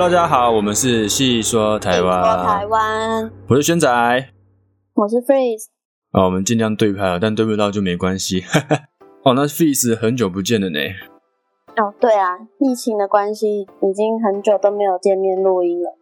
大家好，我们是细说台湾，说台湾，我是轩仔。我是 Freeze。啊，我们尽量对拍了，但对不到就没关系。哦，那 Freeze 很久不见了呢。哦，对啊，疫情的关系，已经很久都没有见面录音了。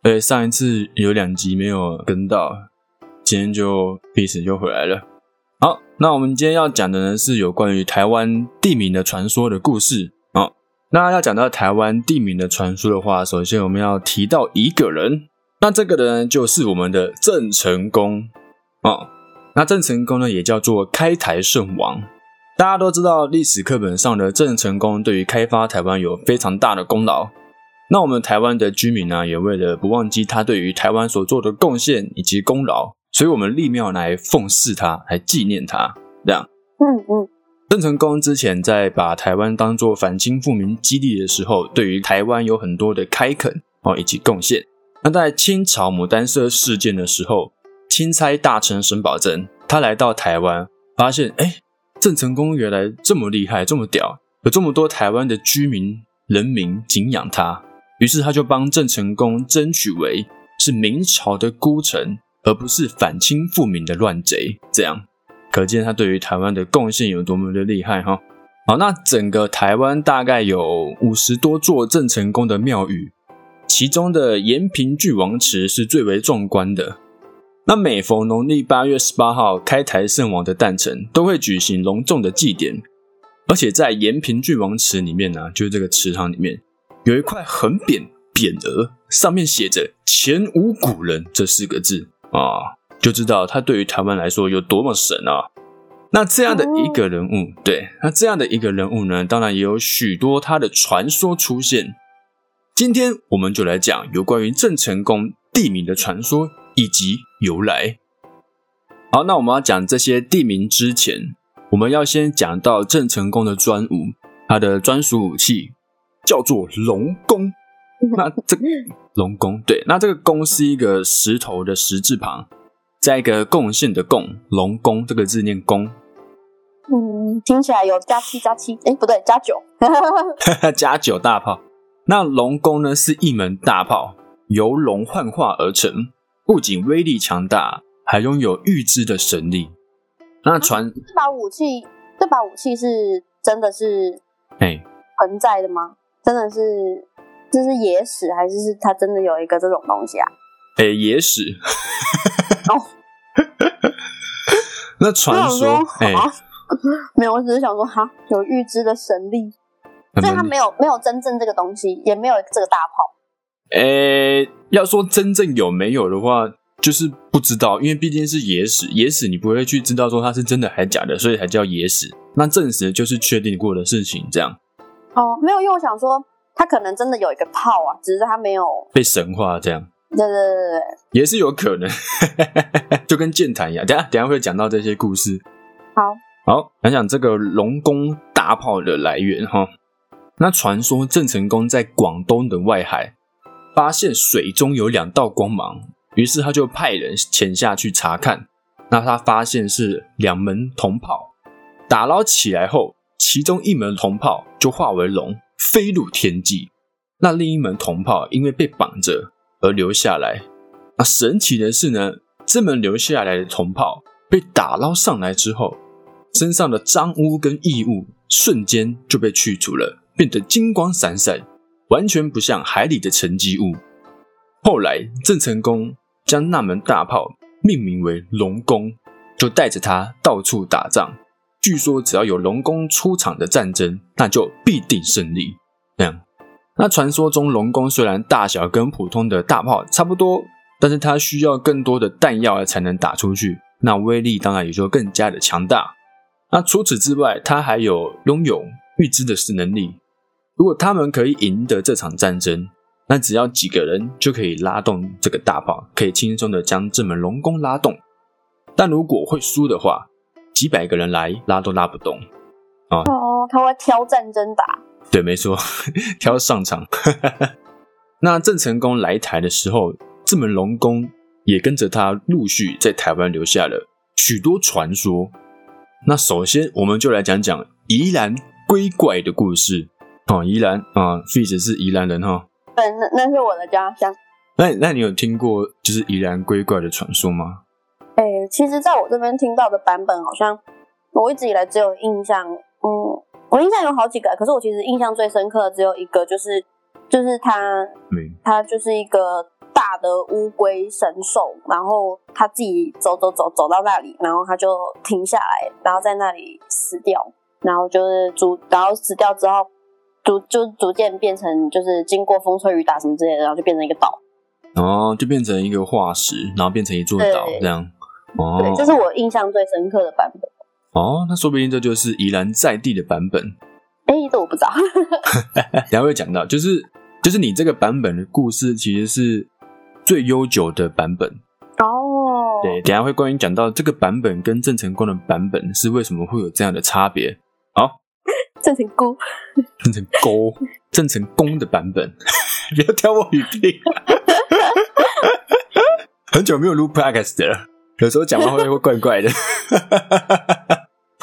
对，上一次有两集没有跟到，今天就 Freeze 又回来了。好，那我们今天要讲的呢是有关于台湾地名的传说的故事。那要讲到台湾地名的传说的话，首先我们要提到一个人，那这个人就是我们的郑成功。哦，那郑成功呢也叫做开台圣王。大家都知道历史课本上的郑成功对于开发台湾有非常大的功劳。那我们台湾的居民呢，也为了不忘记他对于台湾所做的贡献以及功劳，所以我们立庙来奉祀他，来纪念他。这样，嗯嗯，郑成功之前在把台湾当做反清复明基地的时候，对于台湾有很多的开垦哦以及贡献。那在清朝牡丹社事件的时候，钦差大臣沈葆桢他来到台湾，发现哎。郑成功原来这么厉害，这么屌，有这么多台湾的居民人民敬仰他，于是他就帮郑成功争取为是明朝的孤臣，而不是反清复明的乱贼。这样可见他对于台湾的贡献有多么的厉害哈。好，那整个台湾大概有五十多座郑成功的庙宇，其中的延平郡王祠是最为壮观的。那每逢农历八月十八号开台圣王的诞辰，都会举行隆重的祭典。而且在延平郡王祠里面呢，就是这个祠堂里面有一块横匾匾额，上面写着“前无古人”这四个字啊，就知道他对于台湾来说有多么神啊。那这样的一个人物，对，那这样的一个人物呢，当然也有许多他的传说出现。今天我们就来讲有关于郑成功地名的传说。以及由来。好，那我们要讲这些地名之前，我们要先讲到郑成功的专武，他的专属武器叫做龙弓。那这龙弓，对，那这个弓是一个石头的石字旁，在一个贡献的贡，龙宫这个字念宫。嗯，听起来有加七加七，哎，不对，加九，加九大炮。那龙宫呢，是一门大炮，由龙幻化而成。不仅威力强大，还拥有预知的神力。那传这把武器，这把武器是真的是哎存在的吗？真的是这是野史，还是是它真的有一个这种东西啊？哎，野史。哦，那传说哎，没有，我只是想说哈，有预知的神力，所以他没有没有真正这个东西，也没有这个大炮。诶，要说真正有没有的话，就是不知道，因为毕竟是野史，野史你不会去知道说它是真的还是假的，所以才叫野史。那证实就是确定过的事情，这样。哦，没有，因为我想说，他可能真的有一个炮啊，只是他没有被神化，这样。对对对对也是有可能，就跟剑潭一样。等下等下会讲到这些故事。好，好，讲讲这个龙宫大炮的来源哈。那传说郑成功在广东的外海。发现水中有两道光芒，于是他就派人潜下去查看。那他发现是两门铜炮，打捞起来后，其中一门铜炮就化为龙，飞入天际。那另一门铜炮因为被绑着而留下来。那神奇的是呢，这门留下来的铜炮被打捞上来之后，身上的脏污跟异物瞬间就被去除了，变得金光闪闪。完全不像海里的沉积物。后来，郑成功将那门大炮命名为龙宫，就带着它到处打仗。据说，只要有龙宫出场的战争，那就必定胜利。这样，那传说中龙宫虽然大小跟普通的大炮差不多，但是它需要更多的弹药才能打出去，那威力当然也就更加的强大。那除此之外，它还有拥有预知的是能力。如果他们可以赢得这场战争，那只要几个人就可以拉动这个大炮，可以轻松的将这门龙宫拉动。但如果会输的话，几百个人来拉都拉不动。哦，他会挑战争打。对，没错，挑上场。那郑成功来台的时候，这门龙宫也跟着他陆续在台湾留下了许多传说。那首先，我们就来讲讲宜兰龟怪的故事。哦，宜兰啊，费子是宜兰人哈。对，那那是我的家乡。那那你有听过就是宜兰龟怪的传说吗？哎，其实在我这边听到的版本，好像我一直以来只有印象，嗯，我印象有好几个，可是我其实印象最深刻的只有一个，就是就是他，他就是一个大的乌龟神兽，然后他自己走走走走到那里，然后他就停下来，然后在那里死掉，然后就是逐，然后死掉之后逐就逐渐变成就是经过风吹雨打什么之类的，然后就变成一个岛。哦，就变成一个化石，然后变成一座岛这样。哦，对，这是我印象最深刻的版本。哦，那说不定这就是宜兰在地的版本。哎，这我不知道。等下会讲到，就是就是你这个版本的故事，其实是最悠久的版本。哦，对，等下会关于讲到这个版本跟郑成功的版本是为什么会有这样的差别。好，郑成功，郑成功，郑成功的版本，不要挑我语病。很久没有录 podcast 了，有时候讲话会会怪怪的。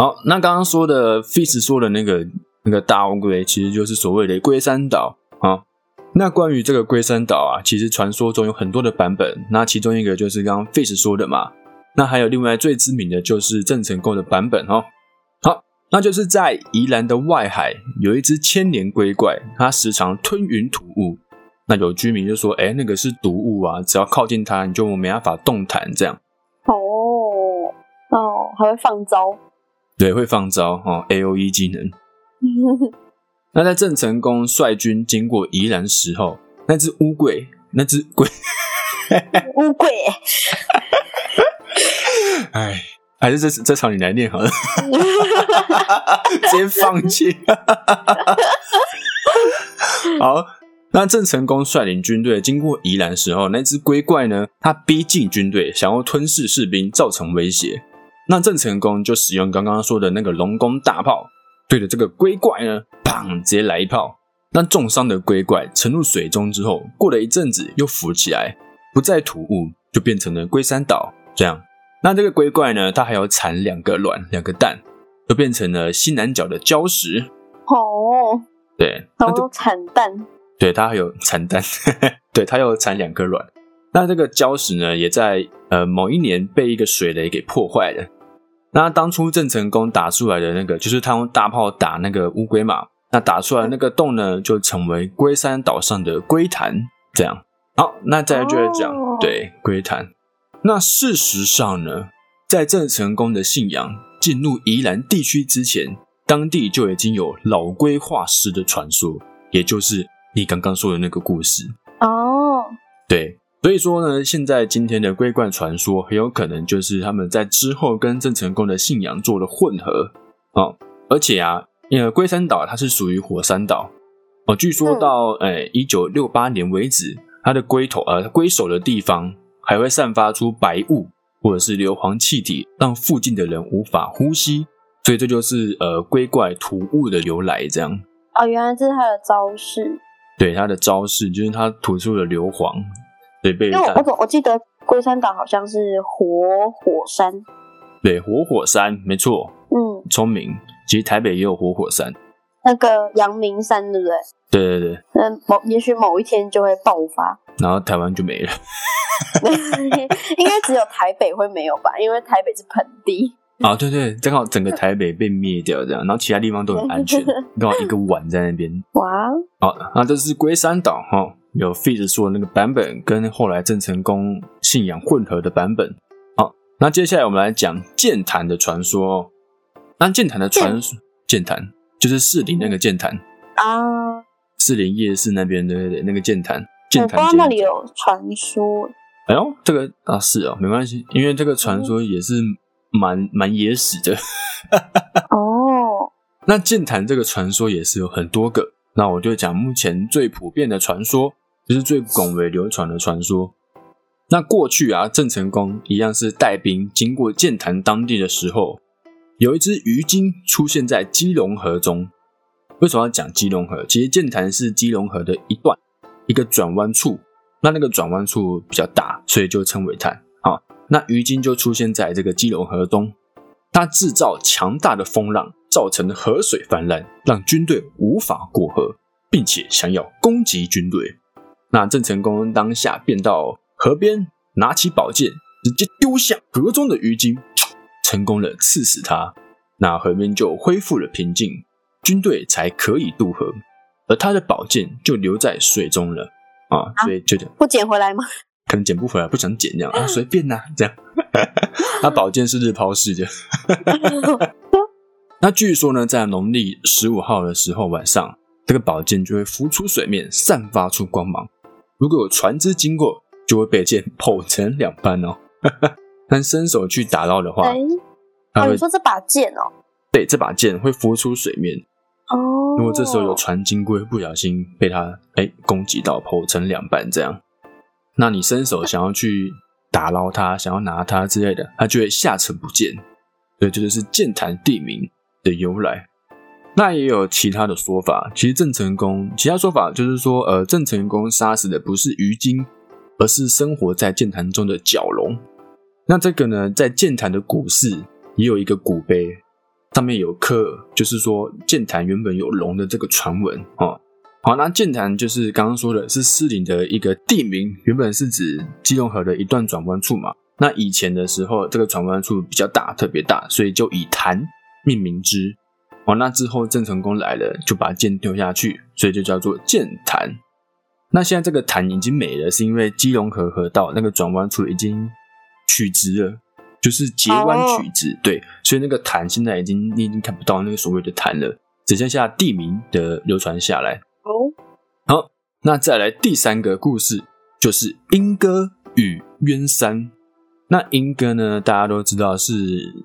好，那刚刚说的 Fish 说的那个那个大乌龟，其实就是所谓的龟山岛啊。那关于这个龟山岛啊，其实传说中有很多的版本。那其中一个就是刚刚 Fish 说的嘛。那还有另外最知名的就是郑成功的版本哦。好，那就是在宜兰的外海有一只千年龟怪，它时常吞云吐雾。那有居民就说：“哎，那个是毒物啊，只要靠近它，你就没办法动弹。”这样哦哦，还会放招，对，会放招哦，A O E 技能。那在郑成功率军经过宜兰时候，那只乌龟，那只龟，乌龟，哎，还是这这场你来念好了，直接放弃，好。那郑成功率领军队经过宜兰时候，那只龟怪呢？它逼近军队，想要吞噬士兵，造成威胁。那郑成功就使用刚刚说的那个龙宫大炮，对着这个龟怪呢，砰，直接来一炮。那重伤的龟怪沉入水中之后，过了一阵子又浮起来，不再吐雾，就变成了龟山岛。这样，那这个龟怪呢，它还要产两个卵，两个蛋，就变成了西南角的礁石。哦，对，它都产蛋。对，它还有产蛋，对，它有产两个卵。那这个礁石呢，也在呃某一年被一个水雷给破坏了。那当初郑成功打出来的那个，就是他用大炮打那个乌龟嘛，那打出来那个洞呢，就成为龟山岛上的龟潭。这样，好，那再来就来讲，对，龟潭。那事实上呢，在郑成功的信仰进入宜兰地区之前，当地就已经有老龟化石的传说，也就是。你刚刚说的那个故事哦，对，所以说呢，现在今天的龟冠传说很有可能就是他们在之后跟郑成功的信仰做了混合哦，而且啊，因为龟山岛它是属于火山岛哦，据说到诶一九六八年为止，它的龟头呃龟首的地方还会散发出白雾或者是硫磺气体，让附近的人无法呼吸，所以这就是呃龟怪吐雾的由来这样。哦，原来这是它的招式。对它的招式，就是它吐出了硫磺，对被。因为我我记得龟山岛好像是活火山。对，活火山，没错。嗯，聪明。其实台北也有活火山。那个阳明山，对不对？对对对。那某也许某一天就会爆发，然后台湾就没了。应该只有台北会没有吧？因为台北是盆地。啊，对对，正好整个台北被灭掉这样，然后其他地方都很安全，刚好一个碗在那边。哇，好，那这是龟山岛哈，有 Fish 说的那个版本跟后来郑成功信仰混合的版本。好，那接下来我们来讲剑潭的传说。那剑潭的传说，剑潭就是士林那个剑潭啊，士林夜市那边对对对，那个剑潭，剑潭那里有传说。哎呦，这个啊是哦，没关系，因为这个传说也是。蛮蛮野史的哦。那剑潭这个传说也是有很多个，那我就讲目前最普遍的传说，就是最广为流传的传说。那过去啊，郑成功一样是带兵经过剑潭当地的时候，有一只鱼精出现在基隆河中。为什么要讲基隆河？其实剑潭是基隆河的一段，一个转弯处。那那个转弯处比较大，所以就称为潭。好。那鱼精就出现在这个基隆河中，它制造强大的风浪，造成河水泛滥，让军队无法过河，并且想要攻击军队。那郑成功当下便到河边，拿起宝剑，直接丢下河中的鱼精，成功了刺死他。那河边就恢复了平静，军队才可以渡河，而他的宝剑就留在水中了啊！所以就不捡回来吗？可能捡不回来，不想捡这样啊，随便呐，这样。那宝剑是日抛式的。那据说呢，在农历十五号的时候晚上，这个宝剑就会浮出水面，散发出光芒。如果有船只经过，就会被剑剖成两半哦。但伸手去打捞的话，哦，你说这把剑哦？对，这把剑会浮出水面哦。如果这时候有船经过，不小心被它哎攻击到，剖成两半这样，那你伸手想要去打捞它，想要拿它之类的，它就会下沉不见。对，这就是剑潭地名的由来。那也有其他的说法，其实郑成功其他说法就是说，呃，郑成功杀死的不是鱼精，而是生活在剑潭中的蛟龙。那这个呢，在剑潭的古寺。也有一个古碑，上面有刻，就是说剑潭原本有龙的这个传闻哦。好，那剑潭就是刚刚说的是狮岭的一个地名，原本是指基隆河的一段转弯处嘛。那以前的时候，这个转弯处比较大，特别大，所以就以潭命名之。哦，那之后郑成功来了，就把剑丢下去，所以就叫做剑潭。那现在这个潭已经没了，是因为基隆河河道那个转弯处已经取直了。就是截弯取直，对，所以那个潭现在已经你已经看不到那个所谓的潭了，只剩下地名的流传下来。哦，好，那再来第三个故事，就是莺歌与鸳山。那莺歌呢，大家都知道是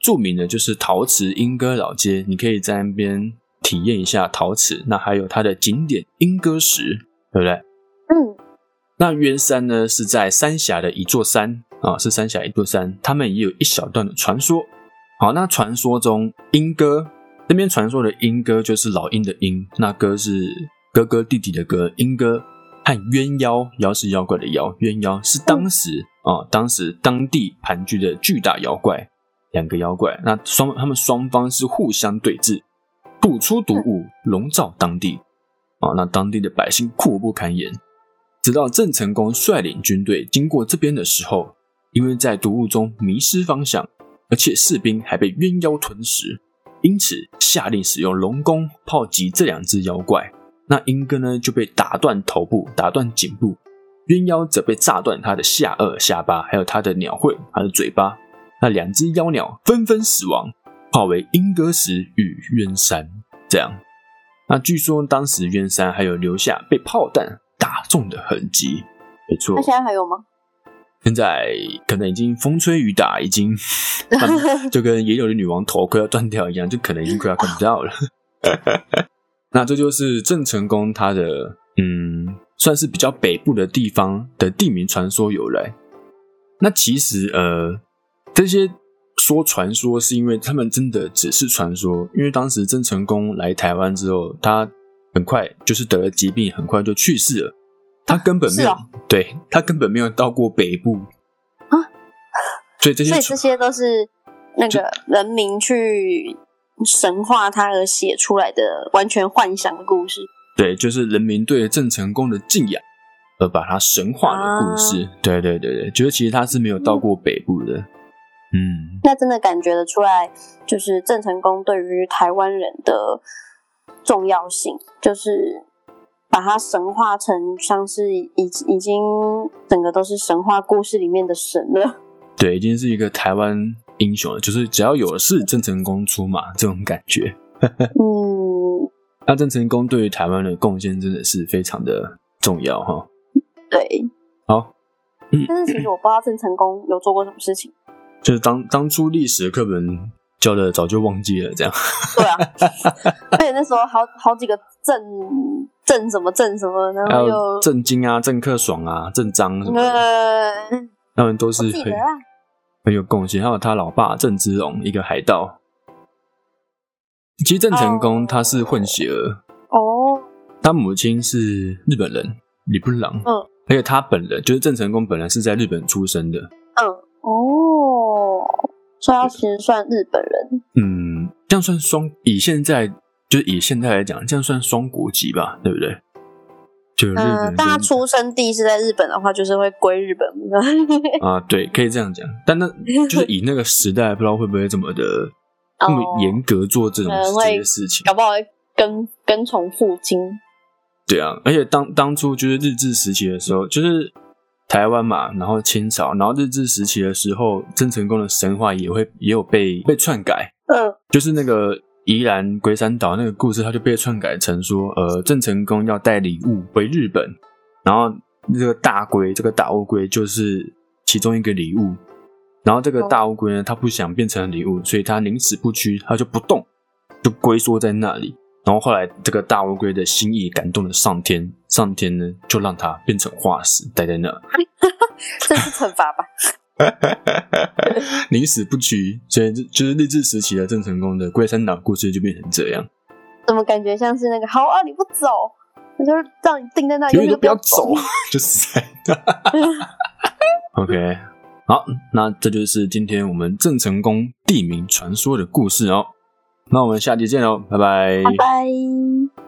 著名的，就是陶瓷莺歌老街，你可以在那边体验一下陶瓷。那还有它的景点莺歌石，对不对？嗯。那鸳山呢，是在三峡的一座山。啊，是三峡一座山，他们也有一小段的传说。好，那传说中莺歌那边传说的莺歌就是老鹰的鹰，那歌是哥哥弟弟的歌。莺歌和鸳妖，妖是妖怪的妖，鸳妖是当时啊，当时当地盘踞的巨大妖怪，两个妖怪，那双他们双方是互相对峙，吐出毒雾，笼罩当地。啊，那当地的百姓苦不堪言。直到郑成功率领军队经过这边的时候。因为在毒雾中迷失方向，而且士兵还被鸳妖吞食，因此下令使用龙弓炮击这两只妖怪。那鹰哥呢就被打断头部、打断颈部，鸳鸯则被炸断他的下颚、下巴，还有他的鸟喙、他的嘴巴。那两只妖鸟纷纷死亡，化为莺歌石与鸳山。这样，那据说当时鸳山还有留下被炮弹打中的痕迹。没错，那现在还有吗？现在可能已经风吹雨打，已经 就跟野柳的女王头快要断掉一样，就可能已经快要看不到了。那这就是郑成功他的嗯，算是比较北部的地方的地名传说由来。那其实呃，这些说传说是因为他们真的只是传说，因为当时郑成功来台湾之后，他很快就是得了疾病，很快就去世了。他根本没有，对他根本没有到过北部啊，所以这些，所以这些都是那个人民去神化他而写出来的完全幻想的故事。对，就是人民对郑成功的敬仰而把他神话的故事。对对对对，觉得其实他是没有到过北部的。嗯，那真的感觉得出来，就是郑成功对于台湾人的重要性，就是。把它神化成像是已已经整个都是神话故事里面的神了。对，已经是一个台湾英雄了，就是只要有事，郑成功出马这种感觉。嗯，那郑成功对于台湾的贡献真的是非常的重要哈。对，好。但是其实我不知道郑成功有做过什么事情。就是当当初历史的课本教的早就忘记了，这样。对啊，而且那时候好好几个郑。郑什么郑什么，然后又郑经啊、郑克爽啊、郑章什么，他们都是很很有贡献。还有他老爸郑芝龙，一个海盗。其实郑成功他是混血儿哦，他母亲是日本人李不郎，嗯，而且他本人就是郑成功本人是在日本出生的，嗯哦，所以他其实算日本人，嗯，这样算双以现在。就以现在来讲，这样算双国籍吧，对不对？就日本，但他出生地是在日本的话，就是会归日本。啊，对，可以这样讲。但那 就是以那个时代，不知道会不会这么的那么严格做这种这些事情，搞不好会跟跟从父亲。对啊，而且当当初就是日治时期的时候，就是台湾嘛，然后清朝，然后日治时期的时候，郑成功的神话也会也有被被篡改。嗯，就是那个。宜兰龟山岛那个故事，它就被篡改成说，呃，郑成功要带礼物回日本，然后这个大龟，这个大乌龟就是其中一个礼物，然后这个大乌龟呢，它不想变成礼物，所以它宁死不屈，它就不动，就龟缩在那里。然后后来这个大乌龟的心意感动了上天，上天呢就让它变成化石，待在那。这是惩罚吧？宁死不屈，所以就就是日治时期的郑成功的龟山岛故事就变成这样。怎么感觉像是那个好啊？你不走，我就是让你定在那里，你就不要走，就是在。OK，好，那这就是今天我们郑成功地名传说的故事哦。那我们下期见喽，拜拜，拜拜。